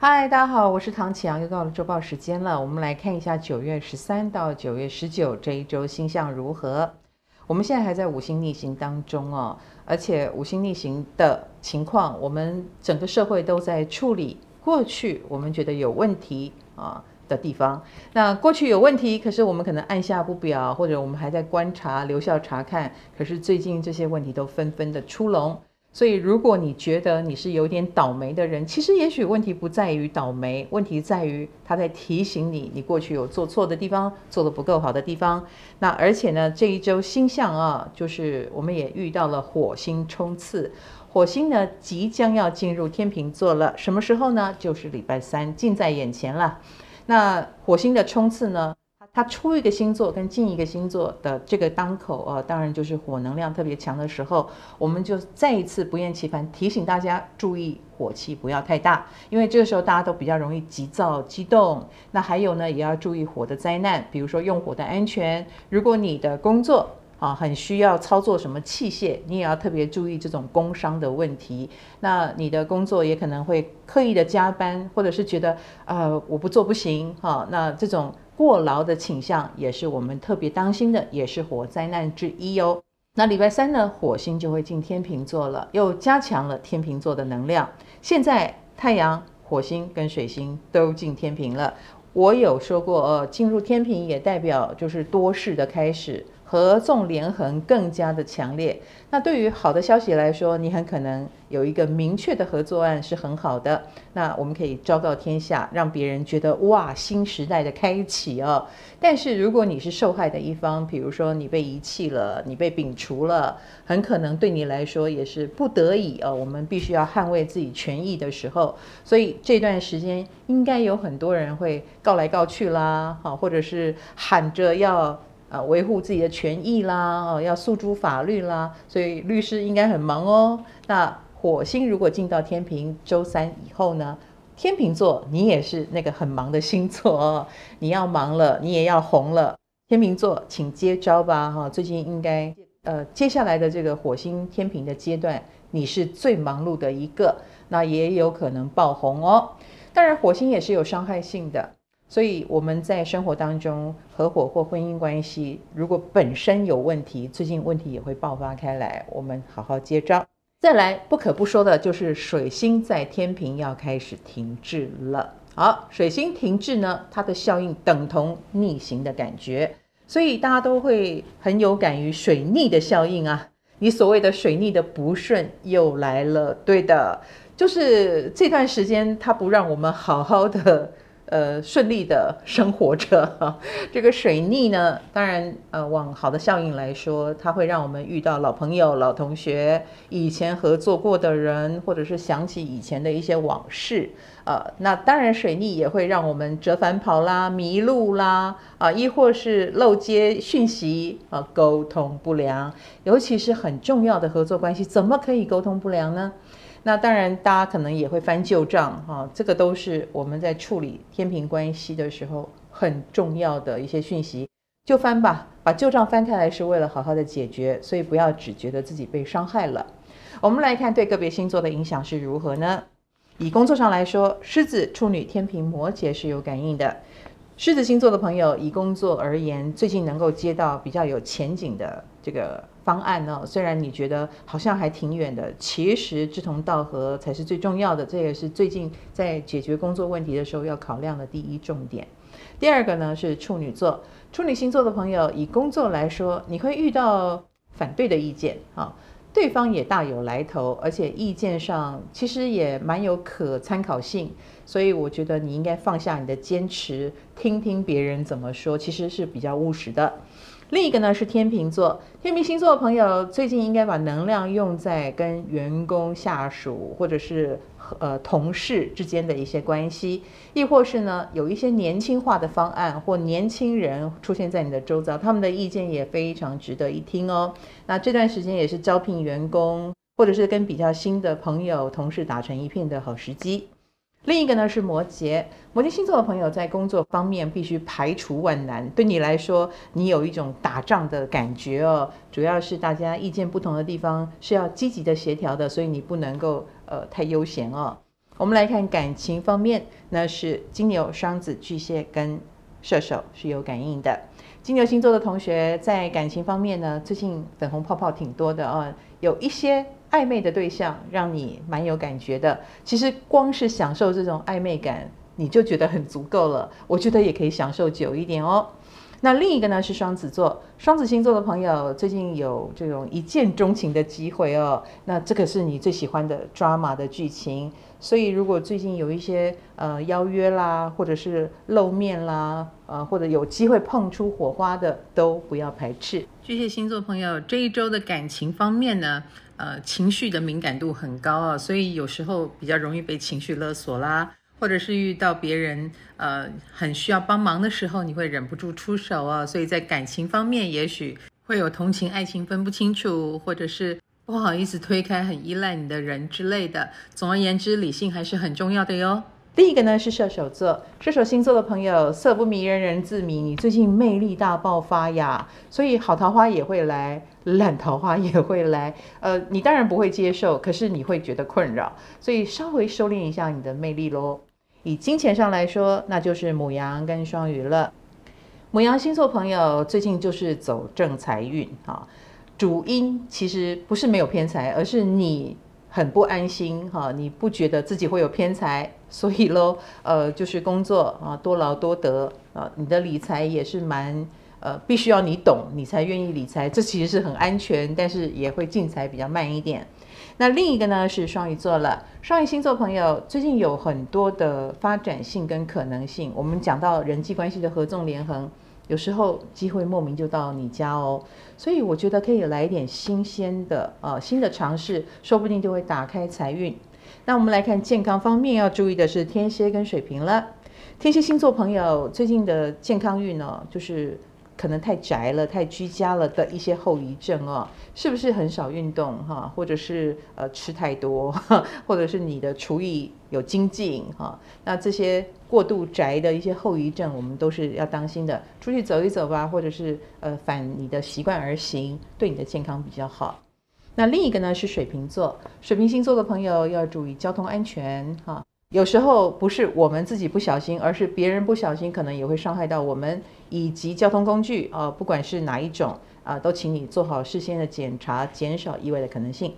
嗨，大家好，我是唐启阳，又到了周报时间了。我们来看一下九月十三到九月十九这一周星象如何。我们现在还在五星逆行当中哦，而且五星逆行的情况，我们整个社会都在处理过去我们觉得有问题啊的地方。那过去有问题，可是我们可能按下不表，或者我们还在观察、留校察看。可是最近这些问题都纷纷的出笼。所以，如果你觉得你是有点倒霉的人，其实也许问题不在于倒霉，问题在于他在提醒你，你过去有做错的地方，做得不够好的地方。那而且呢，这一周星象啊，就是我们也遇到了火星冲刺，火星呢即将要进入天秤座了，什么时候呢？就是礼拜三，近在眼前了。那火星的冲刺呢？它出一个星座跟进一个星座的这个当口啊，当然就是火能量特别强的时候，我们就再一次不厌其烦提醒大家注意火气不要太大，因为这个时候大家都比较容易急躁激动。那还有呢，也要注意火的灾难，比如说用火的安全。如果你的工作啊很需要操作什么器械，你也要特别注意这种工伤的问题。那你的工作也可能会刻意的加班，或者是觉得啊、呃、我不做不行哈，那这种。过劳的倾向也是我们特别当心的，也是火灾难之一哦。那礼拜三呢，火星就会进天秤座了，又加强了天秤座的能量。现在太阳、火星跟水星都进天平了。我有说过，呃，进入天平也代表就是多事的开始。合纵连横更加的强烈。那对于好的消息来说，你很可能有一个明确的合作案是很好的。那我们可以昭告天下，让别人觉得哇，新时代的开启哦。但是如果你是受害的一方，比如说你被遗弃了，你被摒除了，很可能对你来说也是不得已哦。我们必须要捍卫自己权益的时候，所以这段时间应该有很多人会告来告去啦，好，或者是喊着要。啊，维护自己的权益啦，哦，要诉诸法律啦，所以律师应该很忙哦。那火星如果进到天秤，周三以后呢，天秤座你也是那个很忙的星座哦，你要忙了，你也要红了。天秤座，请接招吧，哈，最近应该呃，接下来的这个火星天秤的阶段，你是最忙碌的一个，那也有可能爆红哦。当然，火星也是有伤害性的。所以我们在生活当中，合伙或婚姻关系，如果本身有问题，最近问题也会爆发开来。我们好好接招。再来，不可不说的就是水星在天秤要开始停滞了。好，水星停滞呢，它的效应等同逆行的感觉，所以大家都会很有感于水逆的效应啊。你所谓的水逆的不顺又来了，对的，就是这段时间它不让我们好好的。呃，顺利的生活着。这个水逆呢，当然，呃，往好的效应来说，它会让我们遇到老朋友、老同学，以前合作过的人，或者是想起以前的一些往事。呃，那当然，水逆也会让我们折返跑啦、迷路啦，啊、亦或是漏接讯息啊、沟通不良。尤其是很重要的合作关系，怎么可以沟通不良呢？那当然，大家可能也会翻旧账哈，这个都是我们在处理天秤关系的时候很重要的一些讯息，就翻吧，把旧账翻开来是为了好好的解决，所以不要只觉得自己被伤害了。我们来看对个别星座的影响是如何呢？以工作上来说，狮子、处女、天秤、摩羯是有感应的。狮子星座的朋友，以工作而言，最近能够接到比较有前景的这个方案呢。虽然你觉得好像还挺远的，其实志同道合才是最重要的。这也是最近在解决工作问题的时候要考量的第一重点。第二个呢是处女座，处女星座的朋友，以工作来说，你会遇到反对的意见啊。对方也大有来头，而且意见上其实也蛮有可参考性，所以我觉得你应该放下你的坚持，听听别人怎么说，其实是比较务实的。另一个呢是天秤座，天秤星座的朋友最近应该把能量用在跟员工、下属或者是呃同事之间的一些关系，亦或是呢有一些年轻化的方案或年轻人出现在你的周遭，他们的意见也非常值得一听哦。那这段时间也是招聘员工或者是跟比较新的朋友、同事打成一片的好时机。另一个呢是摩羯，摩羯星座的朋友在工作方面必须排除万难。对你来说，你有一种打仗的感觉哦，主要是大家意见不同的地方是要积极的协调的，所以你不能够呃太悠闲哦。我们来看感情方面，那是金牛、双子、巨蟹跟射手是有感应的。金牛星座的同学在感情方面呢，最近粉红泡泡挺多的哦，有一些暧昧的对象让你蛮有感觉的。其实光是享受这种暧昧感，你就觉得很足够了。我觉得也可以享受久一点哦。那另一个呢是双子座，双子星座的朋友最近有这种一见钟情的机会哦。那这个是你最喜欢的 drama 的剧情，所以如果最近有一些呃邀约啦，或者是露面啦，呃或者有机会碰出火花的，都不要排斥。巨蟹星座朋友这一周的感情方面呢，呃情绪的敏感度很高啊，所以有时候比较容易被情绪勒索啦。或者是遇到别人呃很需要帮忙的时候，你会忍不住出手啊，所以在感情方面，也许会有同情爱情分不清楚，或者是不好意思推开很依赖你的人之类的。总而言之，理性还是很重要的哟。第一个呢是射手座，射手星座的朋友，色不迷人人自迷，你最近魅力大爆发呀，所以好桃花也会来，烂桃花也会来。呃，你当然不会接受，可是你会觉得困扰，所以稍微收敛一下你的魅力喽。以金钱上来说，那就是母羊跟双鱼了。母羊星座朋友最近就是走正财运哈，主因其实不是没有偏财，而是你很不安心哈，你不觉得自己会有偏财，所以喽，呃，就是工作啊多劳多得啊，你的理财也是蛮呃，必须要你懂，你才愿意理财，这其实是很安全，但是也会进财比较慢一点。那另一个呢是双鱼座了，双鱼星座朋友最近有很多的发展性跟可能性。我们讲到人际关系的合纵连横，有时候机会莫名就到你家哦，所以我觉得可以来一点新鲜的呃新的尝试，说不定就会打开财运。那我们来看健康方面要注意的是天蝎跟水瓶了，天蝎星座朋友最近的健康运呢，就是。可能太宅了，太居家了的一些后遗症哦，是不是很少运动哈，或者是呃吃太多，或者是你的厨艺有精进哈？那这些过度宅的一些后遗症，我们都是要当心的。出去走一走吧，或者是呃反你的习惯而行，对你的健康比较好。那另一个呢是水瓶座，水瓶星座的朋友要注意交通安全哈。有时候不是我们自己不小心，而是别人不小心，可能也会伤害到我们以及交通工具啊，不管是哪一种啊，都请你做好事先的检查，减少意外的可能性。